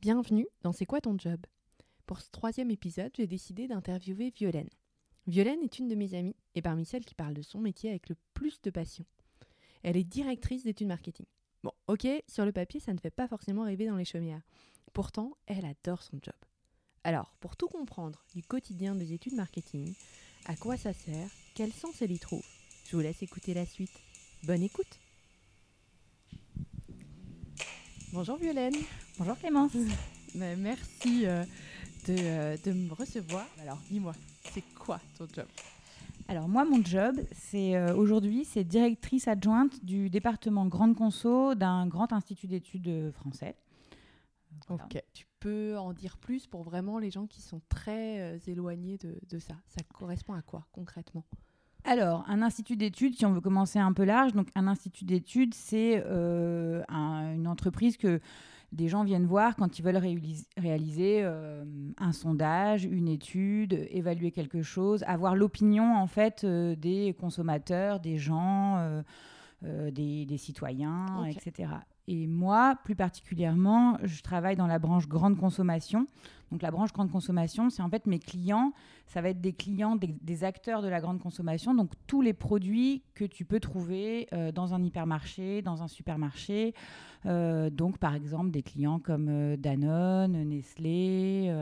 Bienvenue dans C'est quoi ton job? Pour ce troisième épisode, j'ai décidé d'interviewer Violaine. Violaine est une de mes amies et parmi celles qui parlent de son métier avec le plus de passion. Elle est directrice d'études marketing. Bon, ok, sur le papier, ça ne fait pas forcément rêver dans les chaumières. Pourtant, elle adore son job. Alors, pour tout comprendre du quotidien des études marketing, à quoi ça sert, quel sens elle y trouve, je vous laisse écouter la suite. Bonne écoute Bonjour Violaine Bonjour Clémence. Mais merci euh, de, euh, de me recevoir. Alors dis-moi, c'est quoi ton job? Alors moi, mon job, c'est euh, aujourd'hui, c'est directrice adjointe du département Grande Conso d'un grand institut d'études français. Voilà. Ok. Tu peux en dire plus pour vraiment les gens qui sont très éloignés de, de ça? Ça correspond à quoi concrètement? Alors, un institut d'études, si on veut commencer un peu large, donc un institut d'études, c'est euh, un- une entreprise que des gens viennent voir quand ils veulent réaliser euh, un sondage, une étude, évaluer quelque chose, avoir l'opinion en fait euh, des consommateurs, des gens, euh, des, des citoyens, etc. Et moi, plus particulièrement, je travaille dans la branche grande consommation. Donc la branche grande consommation, c'est en fait mes clients, ça va être des clients, des, des acteurs de la grande consommation, donc tous les produits que tu peux trouver euh, dans un hypermarché, dans un supermarché. Euh, donc par exemple des clients comme euh, Danone, Nestlé,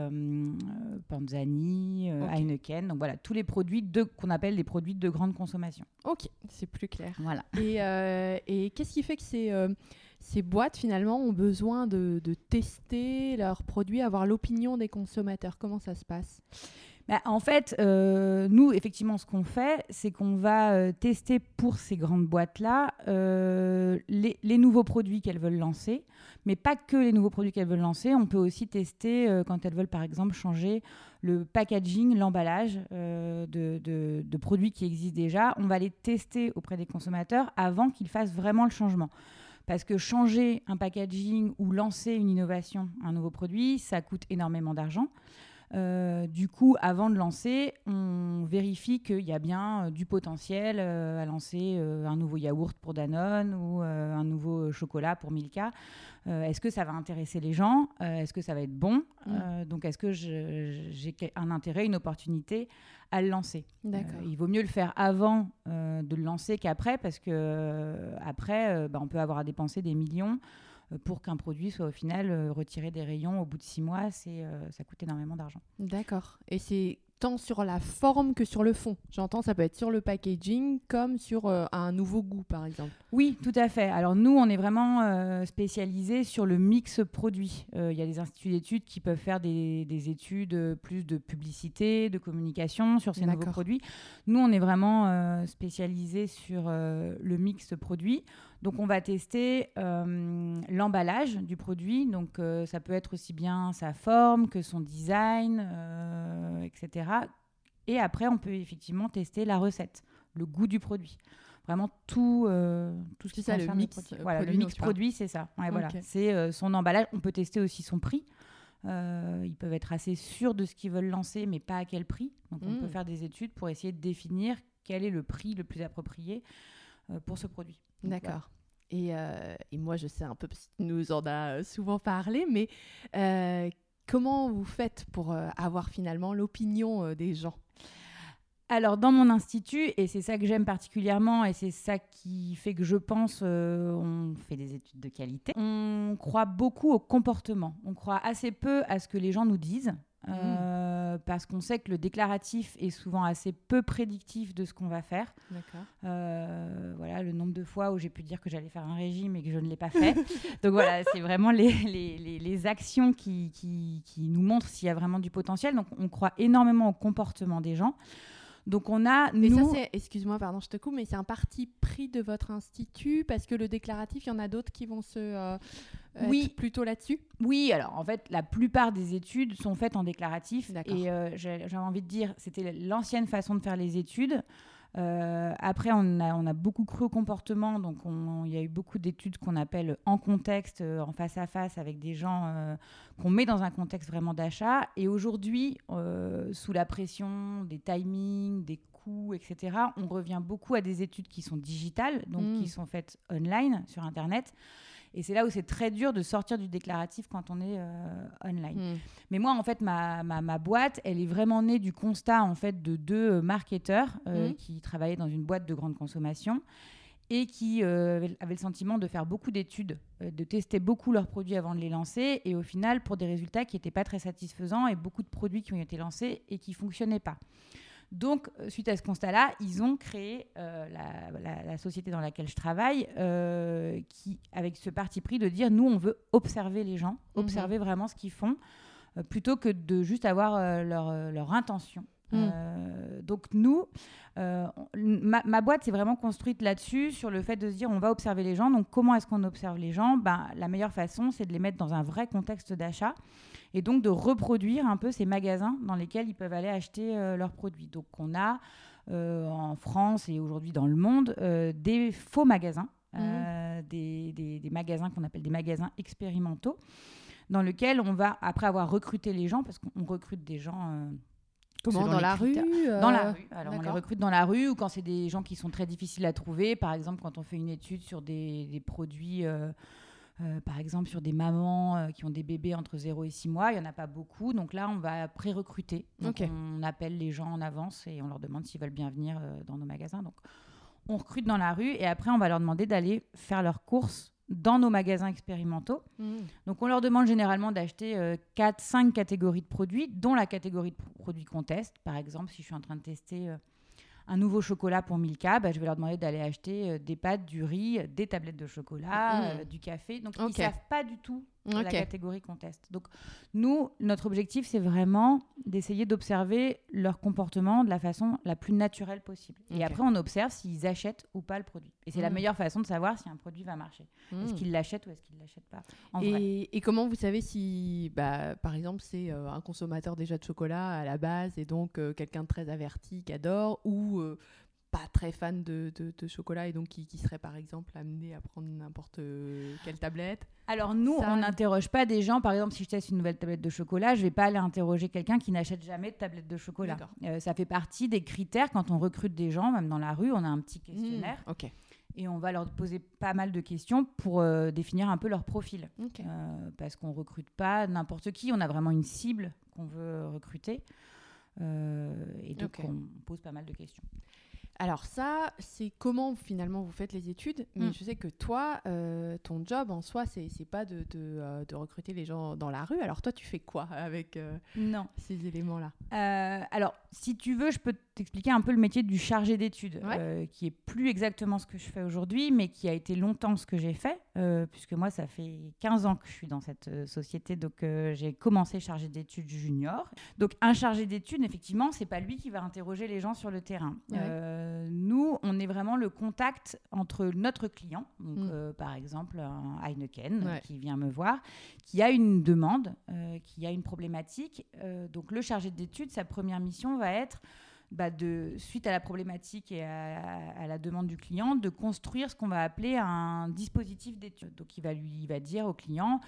Panzani, euh, Ok. Heineken. Donc voilà, tous les produits qu'on appelle des produits de grande consommation. Ok, c'est plus clair. Voilà. Et, et qu'est-ce qui fait que ces, euh, ces boîtes finalement ont besoin de, tester leurs produits, avoir l'opinion des consommateurs Comment ça se passe? Bah, en fait, euh, nous, effectivement, ce qu'on fait, c'est qu'on va euh, tester pour ces grandes boîtes-là euh, les, nouveaux produits qu'elles veulent lancer, mais pas que les nouveaux produits qu'elles veulent lancer. On peut aussi tester quand elles veulent, par exemple, changer le packaging, l'emballage de produits qui existent déjà. On va les tester auprès des consommateurs avant qu'ils fassent vraiment le changement. Parce que changer un packaging ou lancer une innovation, un nouveau produit, ça coûte énormément d'argent. Euh, du coup, avant de lancer, on vérifie qu'il y a bien euh, du potentiel euh, à lancer un nouveau yaourt pour Danone ou un nouveau chocolat pour Milka. Est-ce que ça va intéresser les gens? Est-ce que ça va être bon? Mm. Donc, est-ce que j'ai un intérêt, une opportunité à le lancer? Il vaut mieux le faire avant de le lancer qu'après, parce que après, bah, on peut avoir à dépenser des millions pour qu'un produit soit au final euh, retiré des rayons au bout de six mois. C'est, euh, ça coûte énormément d'argent. D'accord. Et c'est tant sur la forme que sur le fond. J'entends, ça peut être sur le packaging comme sur euh, un nouveau goût, par exemple. Oui, tout à fait. Alors nous, on est vraiment euh, spécialisé sur le mix produit. Euh, Il y a des instituts d'études qui peuvent faire des, des études euh, plus de publicité, de communication sur ces nouveaux produits. Nous, on est vraiment euh, spécialisé sur euh, le mix produit. Donc on va tester euh, l'emballage du produit. Donc euh, ça peut être aussi bien sa forme que son design, euh, etc. Et après, on peut effectivement tester la recette, le goût du produit. Vraiment tout, tout ce qui ça, le mix, produit. Voilà, le produit mix produit, c'est ça. Ouais, voilà. C'est son emballage. On peut tester aussi son prix. Euh, ils peuvent être assez sûrs de ce qu'ils veulent lancer, mais pas à quel prix. Donc, on Mm. peut faire des études pour essayer de définir quel est le prix le plus approprié pour ce produit. Voilà. D'accord. Et, euh, et moi, je sais un peu, parce que tu nous en as euh, souvent parlé, mais euh, comment vous faites pour euh, avoir finalement l'opinion euh, des gens? Alors, dans mon institut, et c'est ça que j'aime particulièrement, et c'est ça qui fait que je pense, euh, on fait des études de qualité, on croit beaucoup au comportement. On croit assez peu à ce que les gens nous disent. Euh, Parce qu'on sait que le déclaratif est souvent assez peu prédictif de ce qu'on va faire. D'accord. Euh, voilà le nombre de fois où j'ai pu dire que j'allais faire un régime et que je ne l'ai pas fait. Donc voilà, c'est vraiment les, les, les- les actions qui, qui, qui nous montrent s'il y a vraiment du potentiel. Donc on croit énormément au comportement des gens. Donc on a, Mais nous... ça, excuse-moi, pardon, je te coupe, mais c'est un parti pris de votre institut parce que le déclaratif, il y en a d'autres qui vont se euh, Oui. plutôt là-dessus? Oui, alors en fait, la plupart des études sont faites en déclaratif. D'accord. Et euh, j'avais envie de dire, c'était l'ancienne façon de faire les études. Euh, après, on a, on a beaucoup cru au comportement, donc on- il y a eu beaucoup d'études qu'on appelle en contexte, euh, en face à face, avec des gens euh, qu'on met dans un contexte vraiment d'achat. Et aujourd'hui, sous la pression des timings, des coûts, etc., on revient beaucoup à des études qui sont digitales, donc Mm. qui sont faites online sur Internet Et c'est là où c'est très dur de sortir du déclaratif quand on est euh, online. Hmm. Mais moi, en fait, ma, ma, ma boîte, elle est vraiment née du constat en fait de deux euh, marketeurs euh, Mhm. qui travaillaient dans une boîte de grande consommation et qui euh, avaient avaient le sentiment de faire beaucoup d'études, euh, de tester beaucoup leurs produits avant de les lancer, et au final, pour des résultats qui n'étaient pas très satisfaisants, et beaucoup de produits qui ont été lancés et qui ne fonctionnaient pas. Donc, euh, suite à ce constat-là, ils ont créé euh, la, la- la société dans laquelle je travaille, euh, qui, avec ce parti pris de dire, nous, on veut observer les gens, Mhm. observer vraiment ce qu'ils font, euh, plutôt que de juste avoir leur, leur intention. Mhm. Euh, donc nous, euh, ma, ma boîte s'est vraiment construite là-dessus, sur le fait de se dire on va observer les gens. Donc comment est-ce qu'on observe les gens? Ben, La meilleure façon, c'est de les mettre dans un vrai contexte d'achat et donc de reproduire un peu ces magasins dans lesquels ils peuvent aller acheter euh, leurs produits. Donc on a en France et aujourd'hui dans le monde des faux magasins, des, des- des magasins qu'on appelle des magasins expérimentaux, dans lesquels on va, après avoir recruté les gens, parce qu'on recrute des gens... euh, Comment dans la rue critères. Dans la euh, rue. Alors, on les recrute dans la rue ou quand c'est des gens qui sont très difficiles à trouver. Par exemple, quand on fait une étude sur des, des produits, euh, euh, par exemple, sur des mamans euh, qui ont des bébés entre 0 et 6 mois, il n'y en a pas beaucoup. Donc là, on va pré-recruter. On appelle les gens en avance et on leur demande s'ils veulent bien venir euh, dans nos magasins. Donc, on recrute dans la rue et après, on va leur demander d'aller faire leurs courses dans nos magasins expérimentaux. Hmm. Donc on leur demande généralement d'acheter 4-5 catégories de produits, dont la catégorie de pro- produits qu'on teste. Par exemple, si je suis en train de tester euh, un nouveau chocolat pour Milka, bah, je vais leur demander d'aller acheter euh, des pâtes, du riz, des tablettes de chocolat, Mhm. euh, du café. Donc ils ne savent pas du tout la Ok. catégorie qu'on teste. Donc nous, notre objectif, c'est vraiment d'essayer d'observer leur comportement de la façon la plus naturelle possible. Et après, on observe s'ils achètent ou pas le produit. Et c'est la Mhm. meilleure façon de savoir si un produit va marcher. Est-ce Hmm. qu'ils l'achètent ou est-ce qu'ils ne l'achètent pas en vrai. Et, et comment vous savez si, bah, par exemple, c'est euh, un consommateur déjà de chocolat à la base et donc euh, quelqu'un de très averti qui adore ou euh, pas très fan de, de- de chocolat et donc qui, qui serait par exemple amené à prendre n'importe euh, quelle tablette Alors nous, Ça- on n'interroge pas des gens. Par exemple, si je teste une nouvelle tablette de chocolat, je vais pas aller interroger quelqu'un qui n'achète jamais de tablette de chocolat. Euh, ça fait partie des critères quand on recrute des gens, même dans la rue, on a un petit questionnaire Ok. et on va leur poser pas mal de questions pour euh, définir un peu leur profil. Euh, parce qu'on recrute pas n'importe qui, on a vraiment une cible qu'on veut recruter. Euh, et donc, on pose pas mal de questions. Alors ça, c'est comment finalement vous faites les études. Mais Mm. je sais que toi, euh, ton job en soi, c'est pas de, de, euh, de recruter les gens dans la rue. Alors toi, tu fais quoi avec euh, Non. ces éléments-là? Alors, si tu veux, je peux t'expliquer un peu le métier du chargé d'études, Ouais. euh, qui est plus exactement ce que je fais aujourd'hui, mais qui a été longtemps ce que j'ai fait, euh, puisque moi, ça fait 15 ans que je suis dans cette euh, société, donc j'ai commencé chargé d'études junior. Donc, un chargé d'études, effectivement, c'est pas lui qui va interroger les gens sur le terrain. Ouais. Nous, on est vraiment le contact entre notre client, donc Mm. par exemple un Heineken Ouais. qui vient me voir, qui a une demande, qui a une problématique. Donc le chargé d'études, sa première mission va être, bah, de, suite à la problématique et à, à la demande du client, de construire ce qu'on va appeler un dispositif d'étude. Donc il va, lui, il va dire au client,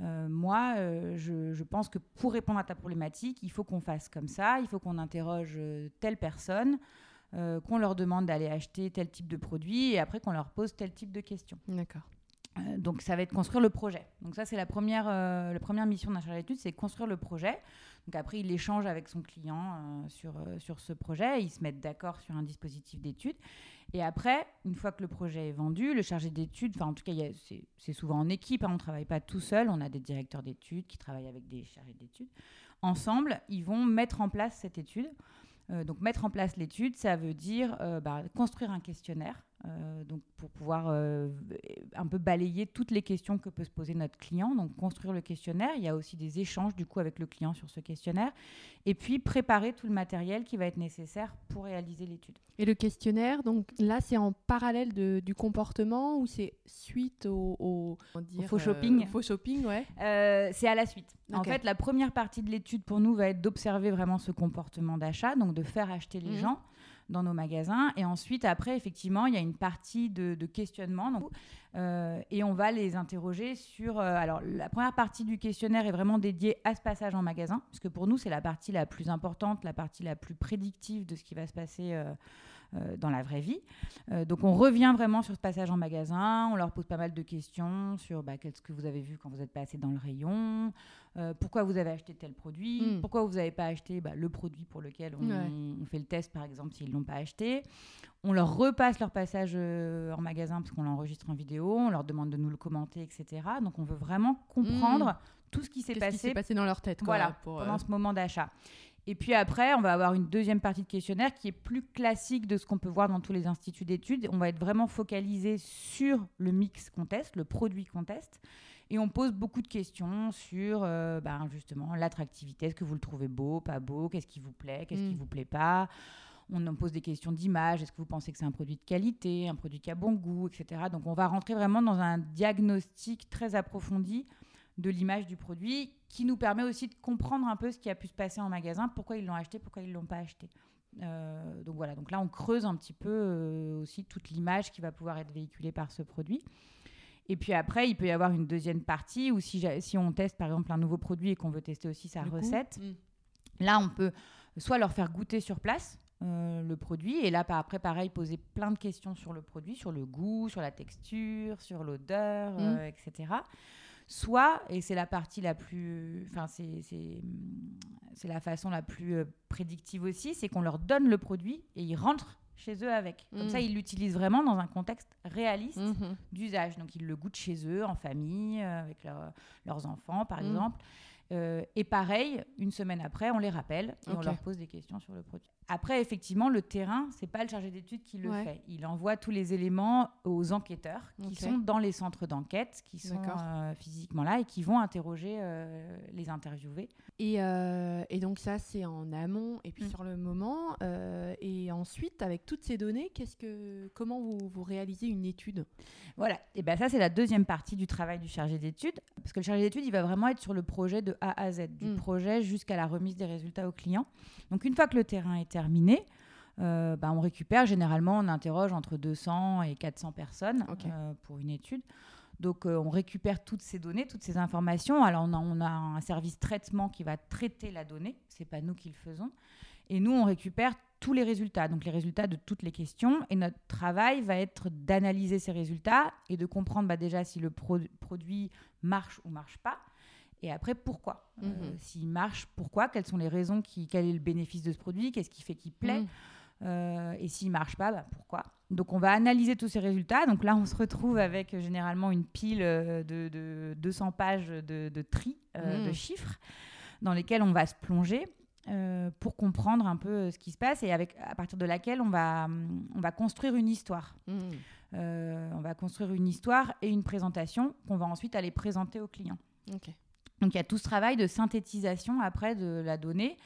euh, moi, euh, je, je pense que pour répondre à ta problématique, il faut qu'on fasse comme ça, il faut qu'on interroge euh, telle personne, euh, qu'on leur demande d'aller acheter tel type de produit et après qu'on leur pose tel type de questions. D'accord. Euh, donc ça va être construire le projet. Donc ça c'est la première, euh, la première mission d'un chargé d'études, c'est construire le projet. Donc après il échange avec son client euh, sur, euh, sur ce projet, ils se mettent d'accord sur un dispositif d'études. Et après, une fois que le projet est vendu, le chargé d'études, enfin en tout cas c'est souvent en équipe, hein, on ne travaille pas tout seul, on a des directeurs d'études qui travaillent avec des chargés d'études. Ensemble, ils vont mettre en place cette étude. Euh, donc mettre en place l'étude, ça veut dire bah, construire un questionnaire, euh, donc pour pouvoir euh, un peu balayer toutes les questions que peut se poser notre client. Donc construire le questionnaire, il y a aussi des échanges du coup avec le client sur ce questionnaire, et puis préparer tout le matériel qui va être nécessaire pour réaliser l'étude. Et le questionnaire, donc là, c'est en parallèle de- du comportement ou c'est suite au, faux euh, shopping. au faux shopping, ouais. Euh, c'est à la suite. En fait, la première partie de l'étude pour nous va être d'observer vraiment ce comportement d'achat, donc de faire acheter les Mhm. gens. Dans nos magasins. Et ensuite, après, effectivement, il y a une partie de, questionnement. Euh, et on va les interroger sur. Euh, alors, la première partie du questionnaire est vraiment dédiée à ce passage en magasin, parce que pour nous, c'est la partie la plus importante, la partie la plus prédictive de ce qui va se passer. Euh, dans la vraie vie. donc on revient vraiment sur ce passage en magasin, on leur pose pas mal de questions sur bah, qu'est-ce que vous avez vu quand vous êtes passé dans le rayon, euh, pourquoi vous avez acheté tel produit, hmm. pourquoi vous n'avez pas acheté bah, le produit pour lequel on, fait le test, par exemple, s'ils ne l'ont pas acheté. On leur repasse leur passage euh, en magasin parce qu'on l'enregistre en vidéo, on leur demande de nous le commenter, etc. Donc on veut vraiment comprendre hmm. tout ce qui s'est passé. passé dans leur tête voilà, pendant euh, ce moment d'achat. Et puis après, on va avoir une deuxième partie de questionnaire qui est plus classique de ce qu'on peut voir dans tous les instituts d'études. On va être vraiment focalisé sur le mix qu'on teste, le produit qu'on teste. Et on pose beaucoup de questions sur euh, ben, justement l'attractivité. Est-ce que vous le trouvez beau, pas beau? Qu'est-ce qui vous plaît? Qu'est-ce qui qui mm. vous plaît pas? On en pose des questions d'image. Est-ce que vous pensez que c'est un produit de qualité, un produit qui a bon goût, etc. Donc on va rentrer vraiment dans un diagnostic très approfondi de l'image du produit qui nous permet aussi de comprendre un peu ce qui a pu se passer en magasin, pourquoi ils l'ont acheté, pourquoi ils ne l'ont pas acheté. Euh, donc voilà, donc là on creuse un petit peu euh, aussi toute l'image qui va pouvoir être véhiculée par ce produit. Et puis après, il peut y avoir une deuxième partie où si, si on teste par exemple un nouveau produit et qu'on veut tester aussi sa recette, mm. là on peut soit leur faire goûter sur place euh, le produit et là après pareil poser plein de questions sur le produit, sur le goût, sur la texture, sur l'odeur, mm. euh, etc. Soit, et c'est la partie la plus, enfin c'est la façon la plus euh, prédictive aussi, c'est qu'on leur donne le produit et ils rentrent chez eux avec. Comme ça, mm. ils l'utilisent vraiment dans un contexte réaliste mm-hmm. d'usage. Donc, ils le goûtent chez eux, en famille, euh, avec leurs enfants, par mm. exemple. Euh, et pareil, une semaine après, on les rappelle et on leur pose des questions sur le produit. Après, effectivement, le terrain, c'est pas le chargé d'études qui le fait. Il envoie tous les éléments aux enquêteurs qui sont dans les centres d'enquête, qui sont euh, physiquement là et qui vont interroger euh, les interviewés. Et, et, donc ça, c'est en amont et puis mm. sur le moment. et ensuite, avec toutes ces données, qu'est-ce que, comment vous, vous réalisez une étude? Voilà. Et ben ça, c'est la deuxième partie du travail du chargé d'études, parce que le chargé d'études, il va vraiment être sur le projet de A à Z, du mm. projet jusqu'à la remise des résultats au client. Donc une fois que le terrain est terminé, euh, bah, on récupère, généralement, on interroge entre 200 et 400 personnes euh, pour une étude. Donc, euh, on récupère toutes ces données, toutes ces informations. Alors, on a, on a un service traitement qui va traiter la donnée. Ce n'est pas nous qui le faisons. Et nous, on récupère tous les résultats, donc les résultats de toutes les questions. Et notre travail va être d'analyser ces résultats et de comprendre bah, déjà si le produit marche ou marche pas. Et après, pourquoi euh, mhm. S'il marche, pourquoi? Quelles sont les raisons qui, Quel est le bénéfice de ce produit? Qu'est-ce qui fait qu'il plaît? Mhm. euh, Et s'il marche pas, bah, pourquoi? Donc, on va analyser tous ces résultats. Donc là, on se retrouve avec euh, généralement une pile de, 200 pages de, tri de mhm. chiffres dans lesquels on va se plonger. pour comprendre un peu ce qui se passe et avec, à partir de laquelle on va, on va construire une histoire. on va construire une histoire et une présentation qu'on va ensuite aller présenter aux clients. Ok. Donc il y a tout ce travail de synthétisation après de la donnée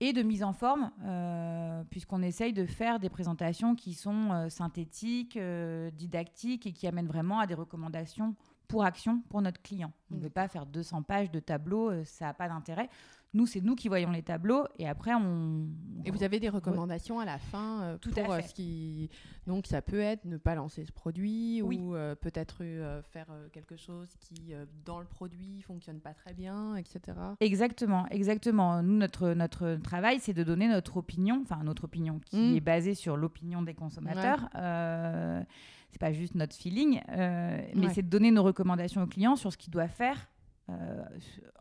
et de mise en forme, euh, puisqu'on essaye de faire des présentations qui sont euh, synthétiques, euh, didactiques et qui amènent vraiment à des recommandations pour action pour notre client. On ne veut pas faire 200 pages de tableaux, ça n'a pas d'intérêt. Nous, c'est nous qui voyons les tableaux et après on. Et vous avez des recommandations à la fin euh, Tout pour à euh, fait. ce qui. Donc ça peut être ne pas lancer ce produit ou euh, peut-être faire quelque chose qui dans le produit fonctionne pas très bien, etc. Exactement, exactement. Nous, notre notre travail, c'est de donner notre opinion, enfin notre opinion qui mmh. est basée sur l'opinion des consommateurs. Ouais. c'est pas juste notre feeling, mais c'est de donner nos recommandations aux clients sur ce qu'ils doivent faire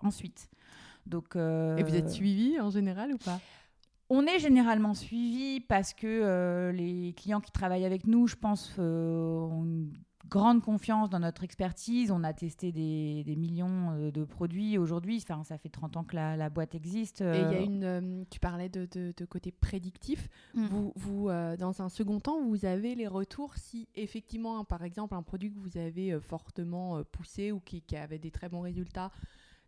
ensuite. Donc, Et vous êtes euh, suivi en général ou pas? On est généralement suivi parce que euh, les clients qui travaillent avec nous, je pense, euh, ont une grande confiance dans notre expertise. On a testé des, millions de produits aujourd'hui. Enfin, ça fait 30 ans que la, boîte existe. Et il y a une. tu parlais de, côté prédictif. Mm. Vous, vous dans un second temps, vous avez les retours si effectivement, par exemple, un produit que vous avez fortement poussé ou qui, qui avait des très bons résultats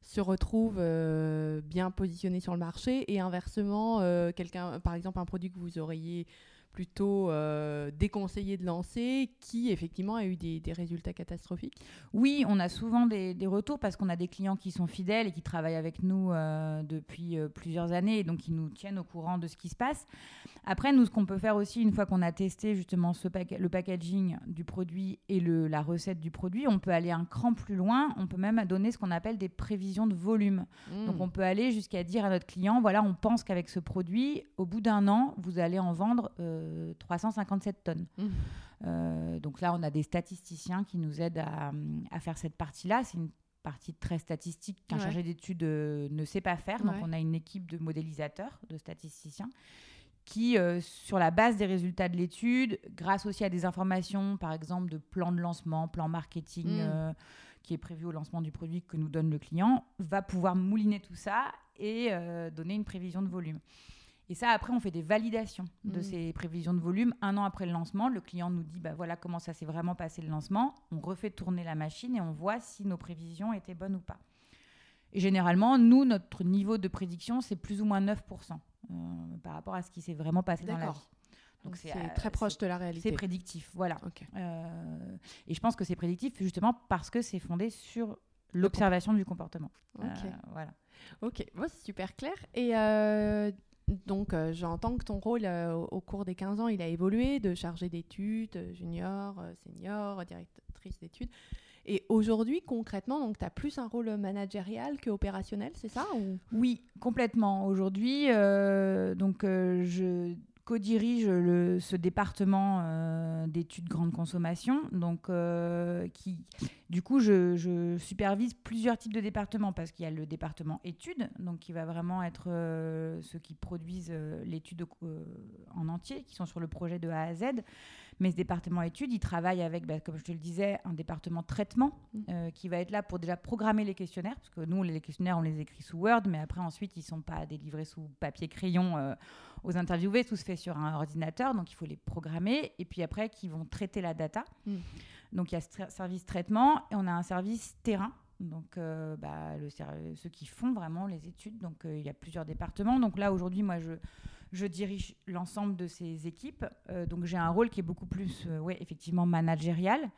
se retrouve euh, bien positionné sur le marché et inversement, euh, quelqu'un, par exemple, un produit que vous auriez plutôt euh, déconseillé de lancer, qui effectivement a eu des, résultats catastrophiques Oui, on a souvent des, retours parce qu'on a des clients qui sont fidèles et qui travaillent avec nous euh, depuis euh, plusieurs années et donc qui nous tiennent au courant de ce qui se passe. Après, nous, ce qu'on peut faire aussi, une fois qu'on a testé justement ce le packaging du produit et le, la recette du produit, on peut aller un cran plus loin. On peut même donner ce qu'on appelle des prévisions de volume. Mmh. Donc, on peut aller jusqu'à dire à notre client, voilà, on pense qu'avec ce produit, au bout d'un an, vous allez en vendre 357 tonnes. Mmh. Euh, donc là, on a des statisticiens qui nous aident à, faire cette partie-là. C'est une partie très statistique qu'un chargé d'études euh, ne sait pas faire. Donc on a une équipe de modélisateurs, de statisticiens, qui, euh, sur la base des résultats de l'étude, grâce aussi à des informations, par exemple de plan de lancement, plan marketing mmh. qui est prévu au lancement du produit que nous donne le client, va pouvoir mouliner tout ça et donner une prévision de volume. Et ça, après, on fait des validations de mm. ces prévisions de volume. Un an après le lancement, le client nous dit bah, voilà comment ça s'est vraiment passé le lancement. On refait tourner la machine et on voit si nos prévisions étaient bonnes ou pas. Et généralement, nous, notre niveau de prédiction, c'est plus ou moins 9% euh, par rapport à ce qui s'est vraiment passé dans la vie. Donc c'est euh, très proche de la réalité. C'est prédictif, voilà. Euh, et je pense que c'est prédictif justement parce que c'est fondé sur l'observation du comportement. Ok. voilà. Ok, c'est super clair. Et donc, euh, j'entends que ton rôle euh, au cours des 15 ans, il a évolué de chargé d'études, euh, junior, senior, directrice d'études. Et aujourd'hui, concrètement, tu as plus un rôle managérial que opérationnel, c'est ça ou... Oui, complètement. Aujourd'hui, donc je co-dirige ce département euh, d'études grande consommation. Donc, euh, qui, du coup, je, supervise plusieurs types de départements parce qu'il y a le département études, donc qui va vraiment être euh, ceux qui produisent l'étude en entier, qui sont sur le projet de A à Z. Mais ce département études, il travaille avec, bah, comme je te le disais, un département traitement mmh. qui va être là pour déjà programmer les questionnaires, parce que nous, les questionnaires, on les écrit sous Word, mais après, ensuite, ils ne sont pas délivrés sous papier crayon aux interviewés. Tout se fait sur un ordinateur, donc il faut les programmer. Et puis après, qui vont traiter la data. Hmm. Donc il y a ce service traitement et on a un service terrain. Donc euh, bah, le, ceux qui font vraiment les études. Donc euh, il y a plusieurs départements. Donc là, aujourd'hui, moi, je, je dirige l'ensemble de ces équipes. Euh, donc j'ai un rôle qui est beaucoup plus, ouais, effectivement, managérial.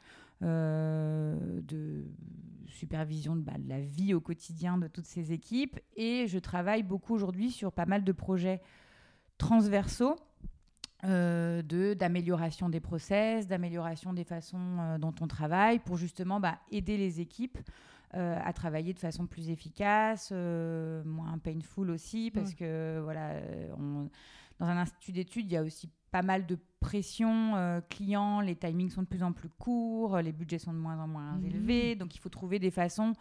de supervision de, bah, de, la vie au quotidien de toutes ces équipes. Et je travaille beaucoup aujourd'hui sur pas mal de projets transversaux euh, d'amélioration des process, d'amélioration des façons euh, dont on travaille pour justement bah, aider les équipes euh, à travailler de façon plus efficace, euh, moins painful aussi, parce que voilà, dans un institut d'études, il y a aussi pas mal de pression client, les timings sont de plus en plus courts, les budgets sont de moins en moins mmh. élevés, donc il faut trouver des façons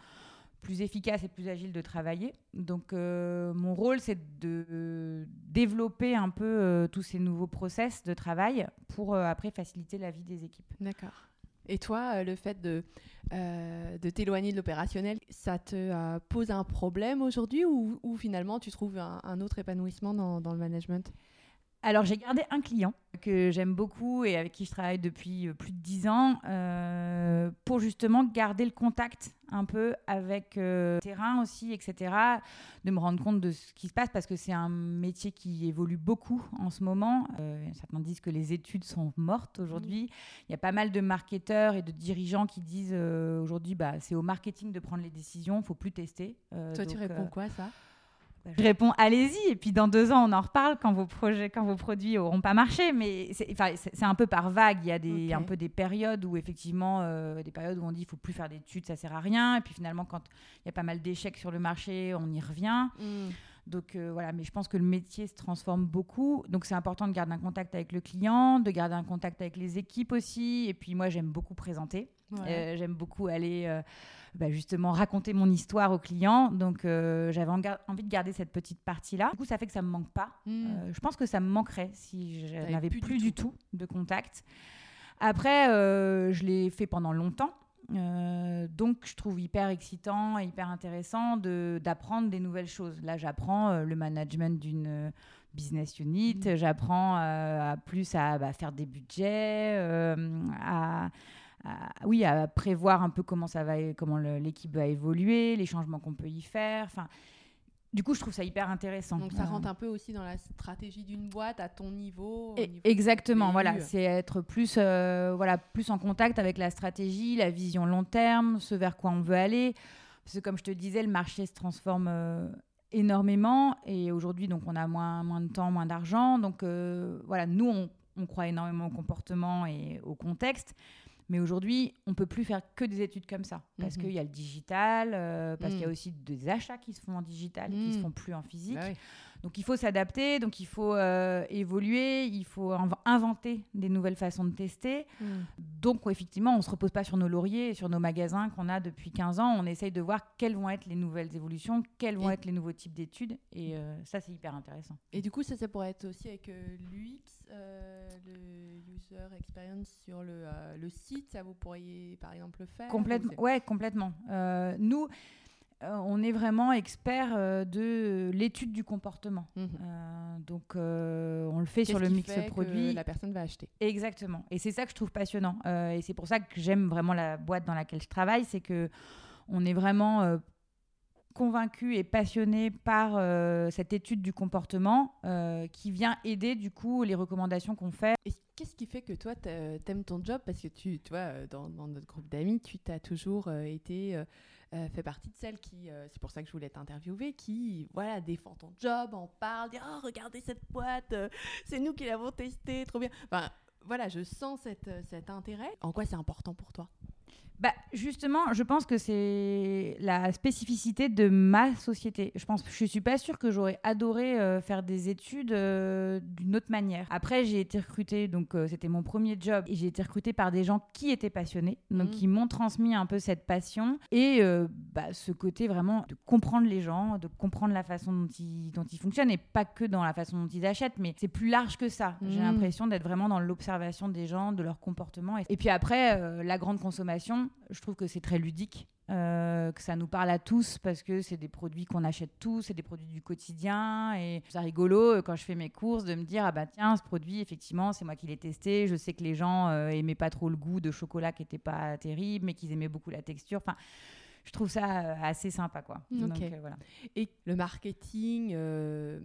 plus efficace et plus agile de travailler. Donc euh, mon rôle, c'est de développer un peu euh, tous ces nouveaux process de travail pour euh, après faciliter la vie des équipes. D'accord. Et toi, le fait de, de t'éloigner de l'opérationnel, ça te pose un problème aujourd'hui ou, finalement tu trouves un, autre épanouissement dans, dans le management? Alors, j'ai gardé un client que j'aime beaucoup et avec qui je travaille depuis euh, plus de dix ans euh, pour justement garder le contact un peu avec euh, le terrain aussi, etc. De me rendre compte de ce qui se passe parce que c'est un métier qui évolue beaucoup en ce moment. certains disent que les études sont mortes aujourd'hui. Il y a pas mal de marketeurs et de dirigeants qui disent aujourd'hui bah, c'est au marketing de prendre les décisions, il ne faut plus tester. Toi, tu réponds quoi ça? Je réponds allez-y et puis dans deux ans on en reparle quand vos projets, quand vos produits auront pas marché. Mais c'est un peu par vague. Il y a des, un peu des périodes où effectivement euh, des périodes où on dit il faut plus faire d'études, ça sert à rien. Et puis finalement quand il y a pas mal d'échecs sur le marché, on y revient. Hmm. Donc euh, voilà, mais je pense que le métier se transforme beaucoup. Donc c'est important de garder un contact avec le client, de garder un contact avec les équipes aussi. Et puis moi j'aime beaucoup présenter. Euh, j'aime beaucoup aller bah, justement raconter mon histoire aux clients. Donc euh, j'avais envie de garder cette petite partie-là. Du coup, ça fait que ça me manque pas. Hmm. Euh, je pense que ça me manquerait si je n'avais plus, du, tout. de contact. Après, euh, je l'ai fait pendant longtemps. Donc, je trouve hyper excitant et hyper intéressant d'apprendre des nouvelles choses. Là, j'apprends le management d'une business unit, hmm. j'apprends à plus à bah, faire des budgets, à, oui, à prévoir un peu comment ça va, comment l'équipe va évoluer, les changements qu'on peut y faire. Enfin, du coup, je trouve ça hyper intéressant. Donc ça Euh, rentre un peu aussi dans la stratégie d'une boîte à ton niveau. au et- niveau Exactement, voilà, c'est être plus, euh, voilà, plus en contact avec la stratégie, la vision long terme, ce vers quoi on veut aller. Parce que comme je te disais, le marché se transforme euh, énormément et aujourd'hui, donc, on a moins, moins de temps, moins d'argent. Donc euh, voilà, nous, on, on croit énormément au comportement et au contexte. Mais aujourd'hui, on peut plus faire que des études comme ça. Parce Mhm. qu'il y a le digital, euh, parce qu'il y a Mhm. aussi des achats qui se font en digital, qui se Mhm. font plus en physique. Bah oui. Donc il faut s'adapter, donc il faut euh, évoluer, il faut inv- inventer des nouvelles façons de tester. Mm. Donc effectivement, on ne se repose pas sur nos lauriers et sur nos magasins qu'on a depuis 15 ans. On essaye de voir quelles vont être les nouvelles évolutions, quels vont Et- être les nouveaux types d'études. Et euh, ça, c'est hyper intéressant. Et du coup, ça, ça pourrait être aussi avec euh, l'UX, euh, le User Experience sur le, le site. Ça, vous pourriez, par exemple, le faire Complètement. Ouais, complètement. Nous, on est vraiment experts euh, de l'étude du comportement. Mhm. Euh, donc euh, on le fait sur le mix fait que produit. la personne va acheter? Exactement. Et c'est ça que je trouve passionnant. Euh, et c'est pour ça que j'aime vraiment la boîte dans laquelle je travaille, c'est que on est vraiment euh, convaincu et passionné par euh, cette étude du comportement euh, qui vient aider du coup les recommandations qu'on fait. Et qu'est-ce qui fait que toi, t'a- t'aimes ton job? Parce que tu, tu vois, euh, dans, dans notre groupe d'amis, tu t'as toujours euh, été euh, fait partie de celles qui, euh, c'est pour ça que je voulais t'interviewer, qui, voilà, défend ton job, en parle, dit oh regardez cette boîte, euh, c'est nous qui l'avons testée, trop bien. Enfin, voilà, je sens cette, cet intérêt. En quoi c'est important pour toi? Bah, justement, je pense que c'est la spécificité de ma société. Je pense, je suis pas sûre que j'aurais adoré euh, faire des études euh, d'une autre manière. Après, j'ai été recrutée, donc euh, c'était mon premier job, et j'ai été recrutée par des gens qui étaient passionnés, donc Mhm. qui m'ont transmis un peu cette passion et bah, ce côté vraiment de comprendre les gens, de comprendre la façon dont ils, dont ils fonctionnent, et pas que dans la façon dont ils achètent, mais c'est plus large que ça. J'ai Mhm. l'impression d'être vraiment dans l'observation des gens, de leur comportement. Et, et puis après, la grande consommation, je trouve que c'est très ludique. euh, que ça nous parle à tous parce que c'est des produits qu'on achète tous, c'est des produits du quotidien et c'est rigolo euh, quand je fais mes courses de me dire ah bah tiens ce produit effectivement c'est moi qui l'ai testé, je sais que les gens euh, aimaient pas trop le goût de chocolat qui était pas terrible mais qu'ils aimaient beaucoup la texture, je trouve ça euh, assez sympa quoi. Donc euh, voilà. Et le marketing, euh,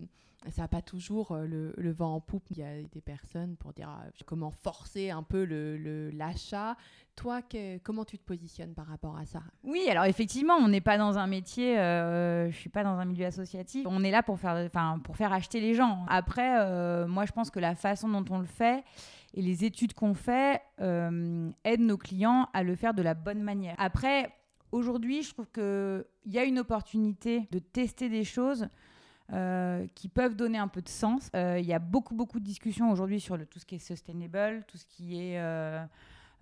ça n'a pas toujours le, le vent en poupe. Il y a des personnes pour dire euh, comment forcer un peu le- le- l'achat. Toi, que- comment tu te positionnes par rapport à ça? Oui, alors effectivement, on n'est pas dans un métier, euh, je suis pas dans un milieu associatif. On est là pour faire, pour faire acheter les gens. Après, euh, moi, je pense que la façon dont on le fait et les études qu'on fait euh, aident nos clients à le faire de la bonne manière. Après, aujourd'hui, je trouve qu'il y a une opportunité de tester des choses. euh, qui peuvent donner un peu de sens. Euh, Il y a beaucoup, beaucoup de discussions aujourd'hui sur le, tout ce qui est sustainable, tout ce qui est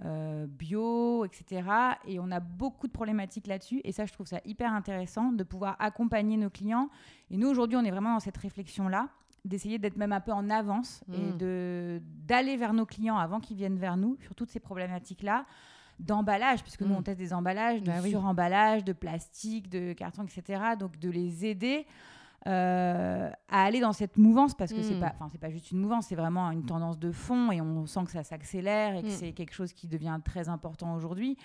euh, bio, etc. Et on a beaucoup de problématiques là-dessus. Et ça, je trouve ça hyper intéressant de pouvoir accompagner nos clients. Et nous, aujourd'hui, on est vraiment dans cette réflexion-là d'essayer d'être même un peu en avance et Mm. de d'aller vers nos clients avant qu'ils viennent vers nous sur toutes ces problématiques-là d'emballage, puisque nous Mm. on teste des emballages, de Bah oui. suremballage, de plastique, de carton, etc. Donc de les aider euh, à aller dans cette mouvance parce que c'est Mm. pas, enfin c'est pas juste une mouvance, c'est vraiment une tendance de fond et on sent que ça s'accélère et que Mm. c'est quelque chose qui devient très important aujourd'hui.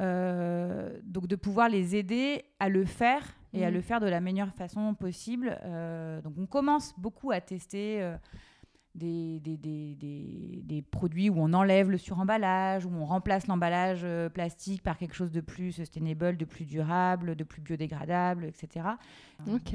Euh, donc de pouvoir les aider à le faire et à Mm. le faire de la meilleure façon possible. Euh, donc on commence beaucoup à tester des, des, des, des- produits où on enlève le suremballage, où on remplace l'emballage euh, plastique par quelque chose de plus sustainable, de plus durable, de plus biodégradable, etc. Ok.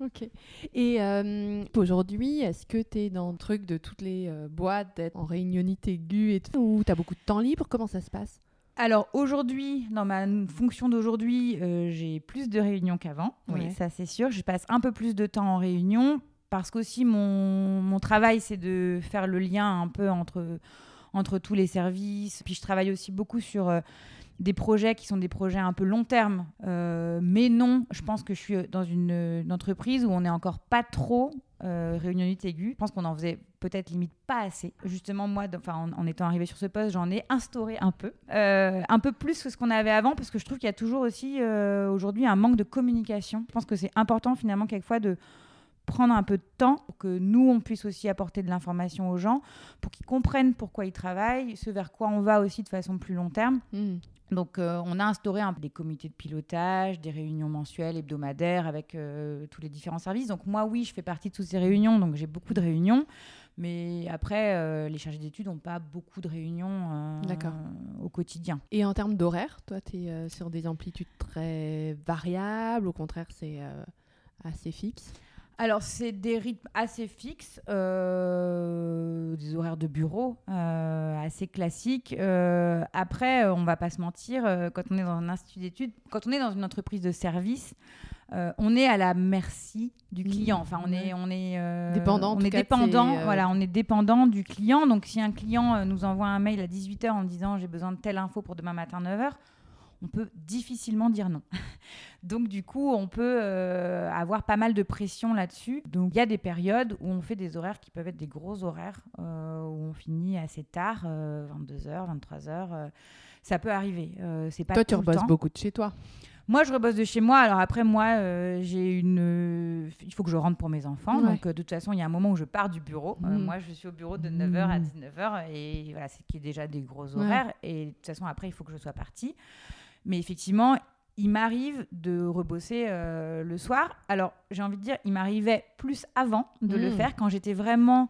Ok. Et euh, aujourd'hui, est-ce que tu es dans le truc de toutes les euh, boîtes, d'être en réunionnite aiguë et tout, ou tu as beaucoup de temps libre? Comment ça se passe? Alors aujourd'hui, dans ma fonction d'aujourd'hui, euh, j'ai plus de réunions qu'avant. Oui, ça c'est sûr. Je passe un peu plus de temps en réunion parce qu'aussi mon, mon travail, c'est de faire le lien un peu entre, entre tous les services. Puis je travaille aussi beaucoup sur euh, des projets qui sont des projets un peu long terme. Euh, mais non, je pense que je suis dans une, entreprise où on n'est encore pas trop euh, réunionnite aiguë. Je pense qu'on en faisait peut-être limite pas assez. Justement, moi, enfin, en, étant arrivée sur ce poste, j'en ai instauré un peu. Euh, un peu plus que ce qu'on avait avant, parce que je trouve qu'il y a toujours aussi euh, aujourd'hui un manque de communication. Je pense que c'est important finalement quelquefois de prendre un peu de temps pour que nous, on puisse aussi apporter de l'information aux gens, pour qu'ils comprennent pourquoi ils travaillent, ce vers quoi on va aussi de façon plus long terme. Hmm. Donc, euh, on a instauré un, des comités de pilotage, des réunions mensuelles, hebdomadaires avec euh, tous les différents services. Donc, moi, oui, je fais partie de toutes ces réunions, donc j'ai beaucoup de réunions. Mais après, euh, les chargés d'études n'ont pas beaucoup de réunions au quotidien. Et en termes d'horaire, toi, tu es sur des amplitudes très variables, au contraire, c'est assez fixe? Alors, c'est des rythmes assez fixes, euh, des horaires de bureau euh, assez classiques. Euh, après, on va pas se mentir, quand on est dans un institut d'études, quand on est dans une entreprise de service, on est à la merci du client. Enfin, on est, on est dépendant. On est dépendant. Voilà, on est dépendant du client. Donc, si un client nous envoie un mail à 18 h en disant j'ai besoin de telle info pour demain matin 9 h on peut difficilement dire non. Donc du coup, on peut euh, avoir pas mal de pression là-dessus. Donc il y a des périodes où on fait des horaires qui peuvent être des gros horaires, euh, où on finit assez tard, 22h, 23h. ça peut arriver. Euh, c'est pas toi, tu rebosses beaucoup de chez toi moi, je rebosse de chez moi. Alors après, moi, j'ai une. il faut que je rentre pour mes enfants. Donc, de toute façon, il y a un moment où je pars du bureau. Mm. moi, je suis au bureau de 9h à 19h. Mm. Et voilà, c'est qui est déjà des gros horaires. Et de toute façon, après, il faut que je sois partie. Mais effectivement, il m'arrive de rebosser euh, le soir. Alors, j'ai envie de dire, il m'arrivait plus avant de le hmm. faire, quand j'étais vraiment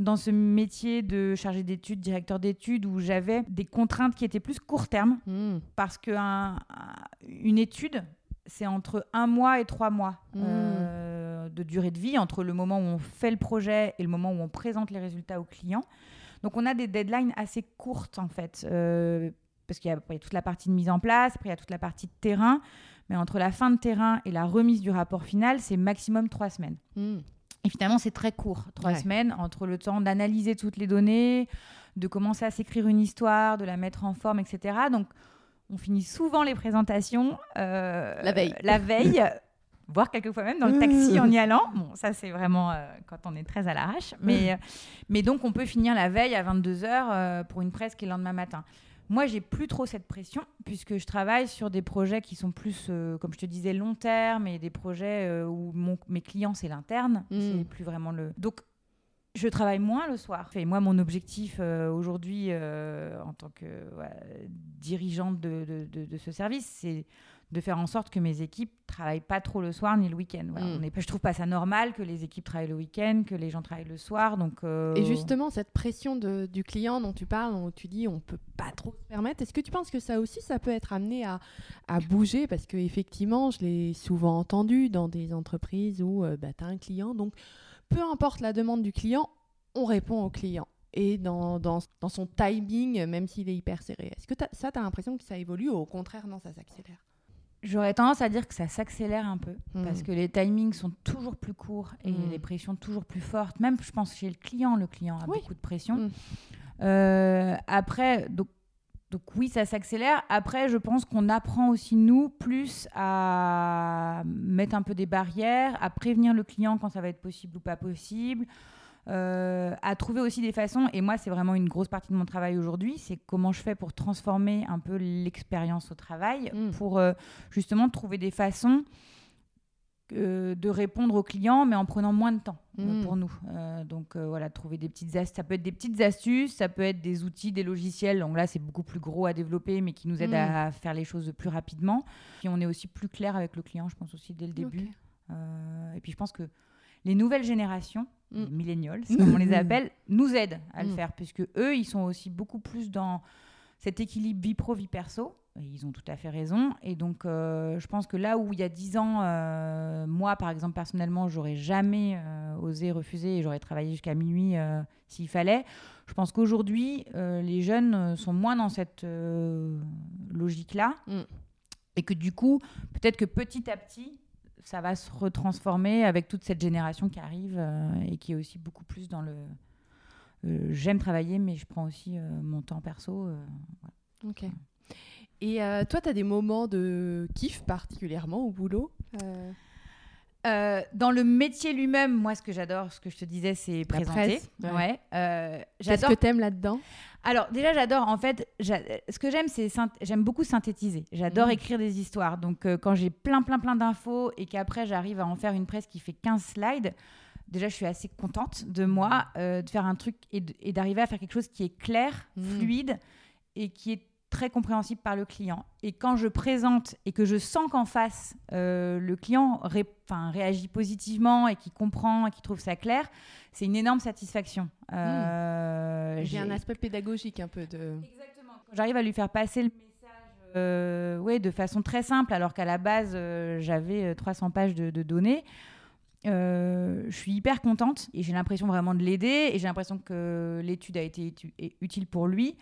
dans ce métier de chargé d'études, directeur d'études, où j'avais des contraintes qui étaient plus court terme. Hmm. Parce qu'une une étude, c'est entre un mois et trois mois hmm. euh, de durée de vie, entre le moment où on fait le projet et le moment où on présente les résultats aux clients. Donc on a des deadlines assez courtes en fait. Euh, parce qu'il y, a toute la partie de mise en place, après il y a toute la partie de terrain. Mais entre la fin de terrain et la remise du rapport final, c'est maximum trois semaines. Hmm. Et finalement, c'est très court, trois semaines, entre le temps d'analyser toutes les données, de commencer à s'écrire une histoire, de la mettre en forme, etc. Donc, on finit souvent les présentations euh, la veille. La veille voire quelquefois même dans le taxi en y allant. Bon, ça, c'est vraiment euh, quand on est très à l'arrache. Mais, euh, mais donc, on peut finir la veille à 22h pour une presse qui est le lendemain matin. Moi, j'ai plus trop cette pression puisque je travaille sur des projets qui sont plus, euh, comme je te disais, long terme et des projets euh, où mon, mes clients, c'est l'interne. Mm. C'est plus vraiment le. Donc, je travaille moins le soir. Et moi, mon objectif euh, aujourd'hui, en tant que dirigeante de, de, ce service, c'est de faire en sorte que mes équipes travaillent pas trop le soir ni le week-end. Voilà. Mm. je trouve pas ça normal que les équipes travaillent le week-end, que les gens travaillent le soir. Donc, euh, Et justement, cette pression de, du client dont tu parles, où tu dis on peut pas trop se permettre, est-ce que tu penses que ça aussi, ça peut être amené à, à bouger? Parce que effectivement, je l'ai souvent entendu dans des entreprises où euh, bah, tu as un client, donc peu importe la demande du client, on répond au client et dans, dans, dans, son timing, même s'il est hyper serré. Est-ce que ça, tu as l'impression que ça évolue ou au contraire, non, ça s'accélère? J'aurais tendance à dire que ça s'accélère un peu parce hmm. que les timings sont toujours plus courts et hmm. les pressions toujours plus fortes. Même, je pense, chez le client, le client a beaucoup de pression. Hmm. Euh, après, donc, donc oui, ça s'accélère. Après, je pense qu'on apprend aussi, nous, plus à mettre un peu des barrières, à prévenir le client quand ça va être possible ou pas possible. Euh, à trouver aussi des façons, et moi c'est vraiment une grosse partie de mon travail aujourd'hui, c'est comment je fais pour transformer un peu l'expérience au travail, mm. pour euh, justement trouver des façons euh, de répondre aux clients, mais en prenant moins de temps mm. pour nous. donc voilà, trouver des petites astuces, ça peut être des petites astuces, ça peut être des outils, des logiciels, donc là c'est beaucoup plus gros à développer, mais qui nous aident mm. à faire les choses plus rapidement. Puis on est aussi plus clair avec le client, je pense aussi dès le début. et puis je pense que les nouvelles générations, mm. les millennials, comme on les appelle, nous aident à le mm. faire, puisque eux, ils sont aussi beaucoup plus dans cet équilibre vie pro, vie perso. Et ils ont tout à fait raison. Et donc, euh, je pense que là où il y a dix ans, euh, moi, par exemple, personnellement, j'aurais jamais euh, osé refuser et j'aurais travaillé jusqu'à minuit s'il fallait. Je pense qu'aujourd'hui, les jeunes sont moins dans cette logique-là. Mm. Et que du coup, peut-être que petit à petit, ça va se retransformer avec toute cette génération qui arrive euh, et qui est aussi beaucoup plus dans le euh, j'aime travailler, mais je prends aussi euh, mon temps perso. Ok. Et toi, tu as des moments de kiff particulièrement au boulot? Dans le métier lui-même, moi, ce que j'adore, ce que je te disais, c'est présenter. presse, ouais. ouais. Euh, Qu'est-ce que t'aimes là-dedans? Alors déjà j'adore en fait ce que j'aime c'est j'aime beaucoup synthétiser. J'adore Mhm. écrire des histoires. Donc euh, quand j'ai plein plein plein d'infos et qu'après j'arrive à en faire une presse qui fait 15 slides, déjà je suis assez contente de moi euh, de faire un truc et d'arriver à faire quelque chose qui est clair, Mhm. fluide et qui est très compréhensible par le client. Et quand je présente et que je sens qu'en face euh, le client ré- réagit positivement et qu'il comprend et qu'il trouve ça clair, c'est une énorme satisfaction. Euh, J'ai un aspect pédagogique un peu de. Exactement. Quand j'arrive à lui faire passer le message euh, ouais, de façon très simple, alors qu'à la base, j'avais euh, 300 pages de, de données, euh, je suis hyper contente et j'ai l'impression vraiment de l'aider et j'ai l'impression que l'étude a été utile pour lui.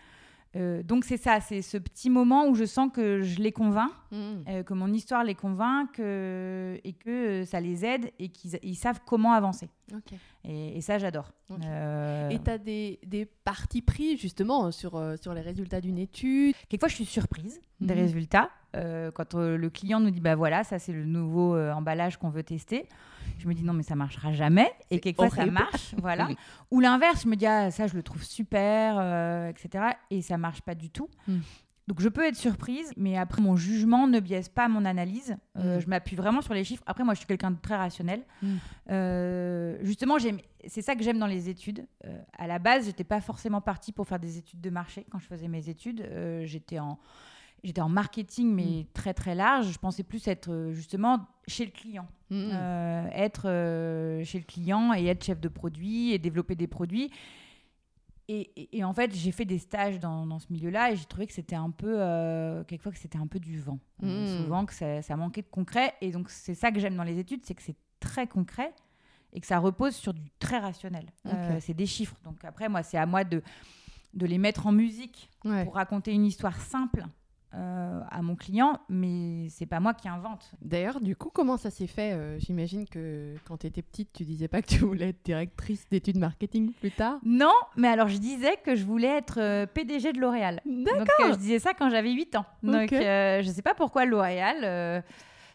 Euh, donc c'est ça, c'est ce petit moment où je sens que je les convainc, Mm. euh, que mon histoire les convainc que- et que euh, ça les aide et qu'ils ils savent comment avancer. Et, et ça, j'adore. Ok. Euh, Et tu as des, des partis pris justement sur, sur les résultats d'une étude? Quelquefois, je suis surprise des Mhm. résultats. Euh, quand euh, le client nous dit, bah voilà, ça c'est le nouveau euh, emballage qu'on veut tester. Je me dis, non, mais ça marchera jamais. Et quelquefois, ça marche. voilà. Ou l'inverse, je me dis, ah, ça je le trouve super, etc. Et ça marche pas du tout. Mhm. Donc je peux être surprise, mais après mon jugement ne biaise pas mon analyse. Mhm. Je m'appuie vraiment sur les chiffres. Après moi je suis quelqu'un de très rationnel. Euh, justement c'est ça que j'aime dans les études. À la base j'étais pas forcément partie pour faire des études de marché quand je faisais mes études. J'étais en j'étais en marketing mais très très large. Je pensais plus être euh, justement chez le client. Mm. Euh, être euh, chez le client et être chef de produit et développer des produits. Et, et- et en fait, j'ai fait des stages dans, dans ce milieu-là et j'ai trouvé que c'était un peu, euh, quelquefois que c'était un peu du vent. Euh, Mm. souvent que ça, ça manquait de concret. Et donc, c'est ça que j'aime dans les études, c'est que c'est très concret et que ça repose sur du très rationnel. C'est des chiffres. Donc après, moi, c'est à moi de, de les mettre en musique Ouais. pour raconter une histoire simple euh, à mon client, mais c'est pas moi qui invente. D'ailleurs, du coup, comment ça s'est fait Euh, J'imagine que quand tu étais petite, tu disais pas que tu voulais être directrice d'études marketing plus tard? Non, mais alors je disais que je voulais être euh, PDG de L'Oréal. D'accord. Donc je disais ça quand j'avais 8 ans. Donc Ok. euh, je sais pas pourquoi L'Oréal,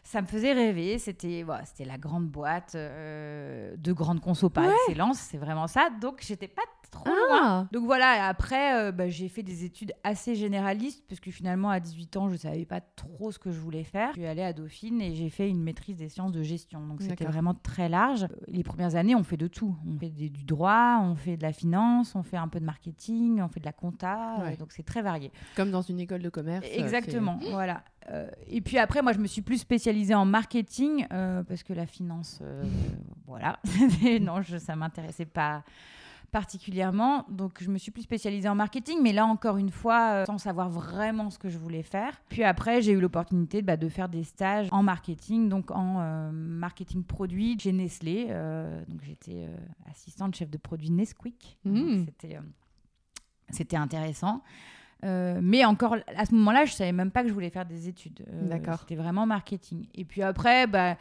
ça me faisait rêver. C'était la grande boîte euh, de grande conso par excellence, c'est vraiment ça. Donc j'étais pas trop loin. Ah Donc voilà, et après euh, bah, j'ai fait des études assez généralistes parce que finalement à 18 ans je savais pas trop ce que je voulais faire. Je suis allée à Dauphine et j'ai fait une maîtrise des sciences de gestion. Donc c'était vraiment très large. Les premières années on fait de tout. On fait des- du droit, on fait de la finance, on fait un peu de marketing, on fait de la compta. Ouais. euh, donc c'est très varié. Comme dans une école de commerce. euh, Exactement, voilà. Euh, et puis après, moi, je me suis plus spécialisée en marketing euh, parce que la finance, euh, voilà, non, je, ça m'intéressait pas particulièrement. Donc, je me suis plus spécialisée en marketing, mais là, encore une fois, euh, sans savoir vraiment ce que je voulais faire. Puis après, j'ai eu l'opportunité bah, de faire des stages en marketing, donc en euh, marketing produit chez Nestlé. Euh, donc, j'étais euh, assistante chef de produit Nesquik. Donc, C'était c'était intéressant. Euh, mais encore à ce moment-là, je savais même pas que je voulais faire des études. Euh, D'accord. C'était vraiment marketing. Et puis après, bah,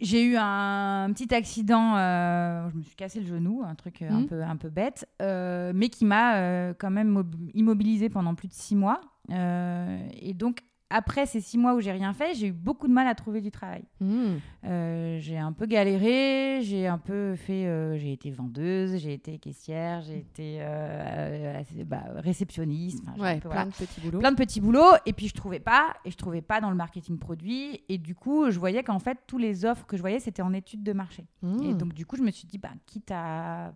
j'ai eu un petit accident. euh, je me suis cassé le genou, un truc euh, un Mhm. peu un peu bête, euh, mais qui m'a euh, quand même mob- immobilisée pendant plus de six mois. Et donc après ces six mois où j'ai rien fait, j'ai eu beaucoup de mal à trouver du travail. Mm. Euh, j'ai un peu galéré, j'ai un peu fait, euh, j'ai été vendeuse, j'ai été caissière, j'ai été euh, euh, bah, réceptionniste, enfin, j'ai un Ouais, peu, plein voilà, de petits boulots. plein de petits boulots, et puis je trouvais pas, et je trouvais pas dans le marketing produit, et du coup je voyais qu'en fait tous les offres que je voyais c'était en études de marché, et donc du coup je me suis dit bah quitte à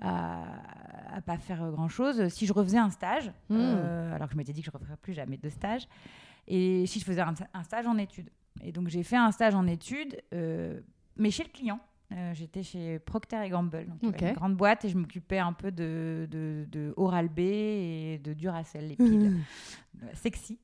à, à pas faire grand chose, si je refaisais un stage, Mm. euh, alors que je m'étais dit que je referais plus jamais de stage, et si je faisais un, un stage en études. Et donc j'ai fait un stage en études, euh, mais chez le client. Euh, J'étais chez Procter Gamble, donc Ok. une grande boîte, et je m'occupais un peu de, de, de Oral-B et de Duracell, les piles. Mm. Euh, sexy.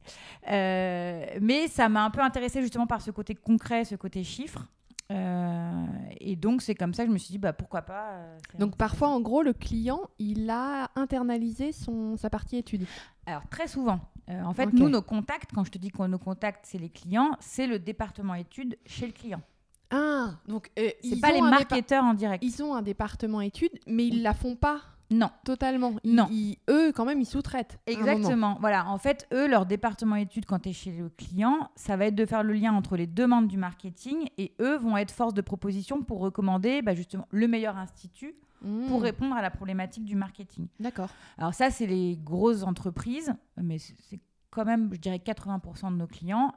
Euh, mais ça m'a un peu intéressée justement par ce côté concret, ce côté chiffre. Euh, et donc c'est comme ça que je me suis dit bah pourquoi pas. euh, Donc parfois, en gros, le client, il a internalisé son, sa partie études. Alors très souvent. Euh, en fait, nous nos contacts, quand je te dis qu'on nos contacts, c'est les clients, c'est le département études chez le client. Ah, donc euh, C'est pas les marketeurs en direct. Ils ont un département études, mais ils la font pas. Non. Totalement. Ils- Non. ils- eux, quand même, ils sous-traitent. Exactement. Voilà. En fait, eux, leur département études quand tu es chez le client, ça va être de faire le lien entre les demandes du marketing et eux vont être force de proposition pour recommander bah, justement le meilleur institut Mmh. pour répondre à la problématique du marketing. D'accord. Alors ça, c'est les grosses entreprises, mais c'est quand même, je dirais, 80% de nos clients.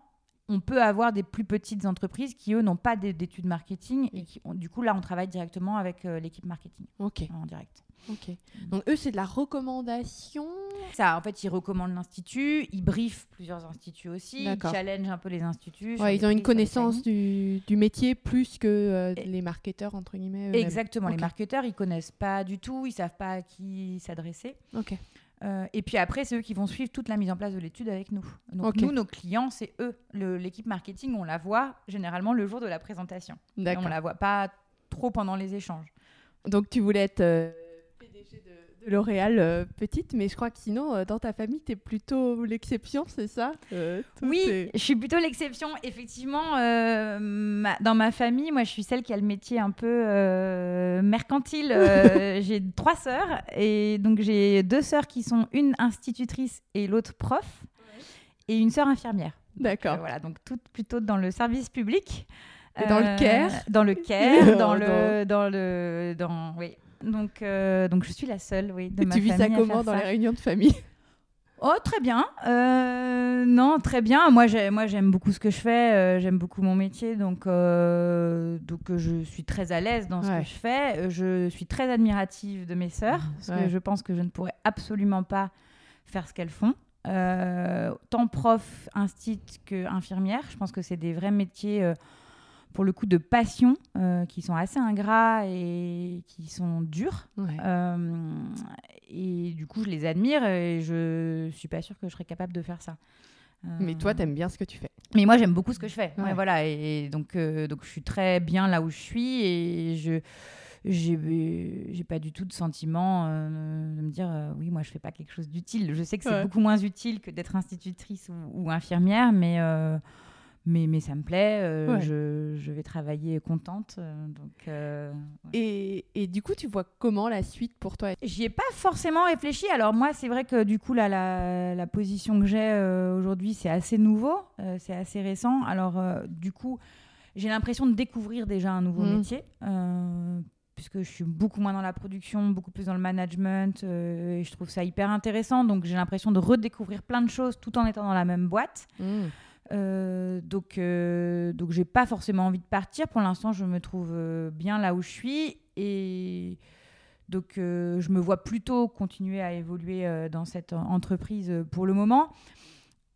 On peut avoir des plus petites entreprises qui, eux, n'ont pas d'é- d'études marketing et qui, du coup, là, on travaille directement avec euh, l'équipe marketing Ok. en direct. Ok. Donc eux, c'est de la recommandation. Ça, en fait, ils recommandent l'institut, ils briefent plusieurs instituts aussi, ils challengent un peu les instituts. Ouais, ils ont une connaissance du, du métier plus que euh, les marketeurs entre guillemets. Exactement, les marketeurs, ils connaissent pas du tout, ils savent pas à qui s'adresser. Ok. Euh, et puis après, c'est eux qui vont suivre toute la mise en place de l'étude avec nous. Donc nous, nos clients, c'est eux. L'équipe marketing, on la voit généralement le jour de la présentation. D'accord. on la voit pas trop pendant les échanges. Donc tu voulais être euh, de, de L'Oréal euh, petite, mais je crois que sinon, euh, dans ta famille, tu es plutôt l'exception, c'est ça Euh, Oui, est- je suis plutôt l'exception. Effectivement, ma- dans ma famille, moi, je suis celle qui a le métier un peu mercantile. J'ai trois sœurs et donc j'ai deux sœurs qui sont une institutrice et l'autre prof et une sœur infirmière. D'accord. Voilà, donc toutes plutôt dans le service public. Dans le Caire Dans le Caire, dans Dans- le, dans le, dans, oui. Donc, euh, donc je suis la seule, oui, de Et ma tu vis ça comment dans ça. les réunions de famille? Oh, très bien. Euh, non, très bien. Moi, j'ai- moi, j'aime beaucoup ce que je fais. euh, j'aime beaucoup mon métier, donc, euh, donc je suis très à l'aise dans ce Ouais. que je fais. Je suis très admirative de mes sœurs, parce Ouais. que je pense que je ne pourrais absolument pas faire ce qu'elles font. Tant prof, instit que infirmière. Je pense que c'est des vrais métiers. Pour le coup de passion, euh, qui sont assez ingrats et qui sont durs. Ouais. Euh, et du coup, je les admire et je suis pas sûre que je serais capable de faire ça. Euh, Mais toi, t'aimes bien ce que tu fais. Mais moi, j'aime beaucoup ce que je fais. Ouais, Ouais. voilà. Et, donc, donc, je suis très bien là où je suis et je j'ai j'ai pas du tout de sentiment euh, de me dire euh, oui moi je fais pas quelque chose d'utile je sais que c'est Ouais. beaucoup moins utile que d'être institutrice ou, ou infirmière mais euh, mais, mais ça me plaît euh, Ouais. je, je vais travailler contente euh, donc euh, ouais. Et, et du coup, tu vois comment la suite pour toi J'y ai pas forcément réfléchi. Alors moi, c'est vrai que du coup, là, la, la position que j'ai aujourd'hui, c'est assez nouveau, c'est assez récent. Alors du coup, j'ai l'impression de découvrir déjà un nouveau Mhm. métier. puisque je suis beaucoup moins dans la production, beaucoup plus dans le management, et je trouve ça hyper intéressant. Donc j'ai l'impression de redécouvrir plein de choses tout en étant dans la même boîte. Euh, donc, euh, donc j'ai pas forcément envie de partir. Pour l'instant, je me trouve euh, bien là où je suis et donc euh, je me vois plutôt continuer à évoluer dans cette en- entreprise pour le moment.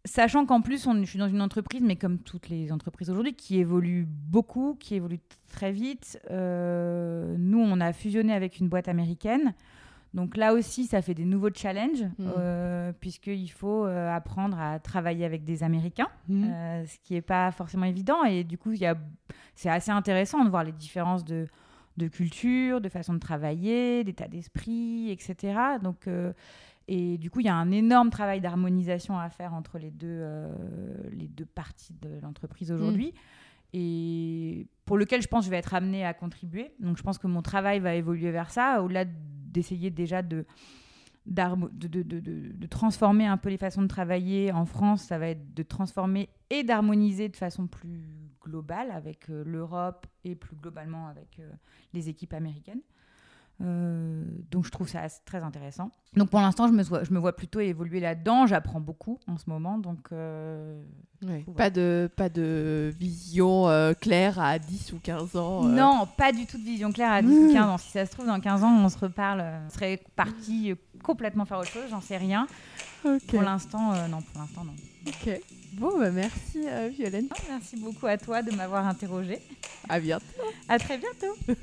Sachant qu'en plus, on, je suis dans une entreprise, mais comme toutes les entreprises aujourd'hui, qui évolue beaucoup, qui évolue très vite. Nous, on a fusionné avec une boîte américaine. Donc là aussi, ça fait des nouveaux challenges, Mhm. euh, puisqu'il faut euh, apprendre à travailler avec des Américains. Mhm. Euh, ce qui n'est pas forcément évident. Et du coup, c'est assez intéressant de voir les différences de, de culture, de façon de travailler, d'état d'esprit, etc. Donc, euh, et du coup, il y a un énorme travail d'harmonisation à faire entre les deux, les deux parties de l'entreprise aujourd'hui. Et pour lequel je pense que je vais être amenée à contribuer. Donc je pense que mon travail va évoluer vers ça, au-delà d'essayer déjà de, transformer un peu les façons de travailler en France, ça va être de transformer et d'harmoniser de façon plus globale avec euh, l'Europe et plus globalement avec euh, les équipes américaines. Euh, donc je trouve ça très intéressant. Donc pour l'instant, je me, vois- je me vois plutôt évoluer là-dedans. J'apprends beaucoup en ce moment. Donc euh. Pas, de, pas de vision euh, claire à 10 ou 15 ans. non, pas du tout de vision claire à 10 ou 15 ans. Si ça se trouve, dans 15 ans, on se reparle. On serait parti complètement faire autre chose. J'en sais rien. Pour l'instant, non. Pour l'instant, non. Ok. Bon, bah merci Violaine. Merci beaucoup à toi de m'avoir interrogée. À bientôt. À très bientôt.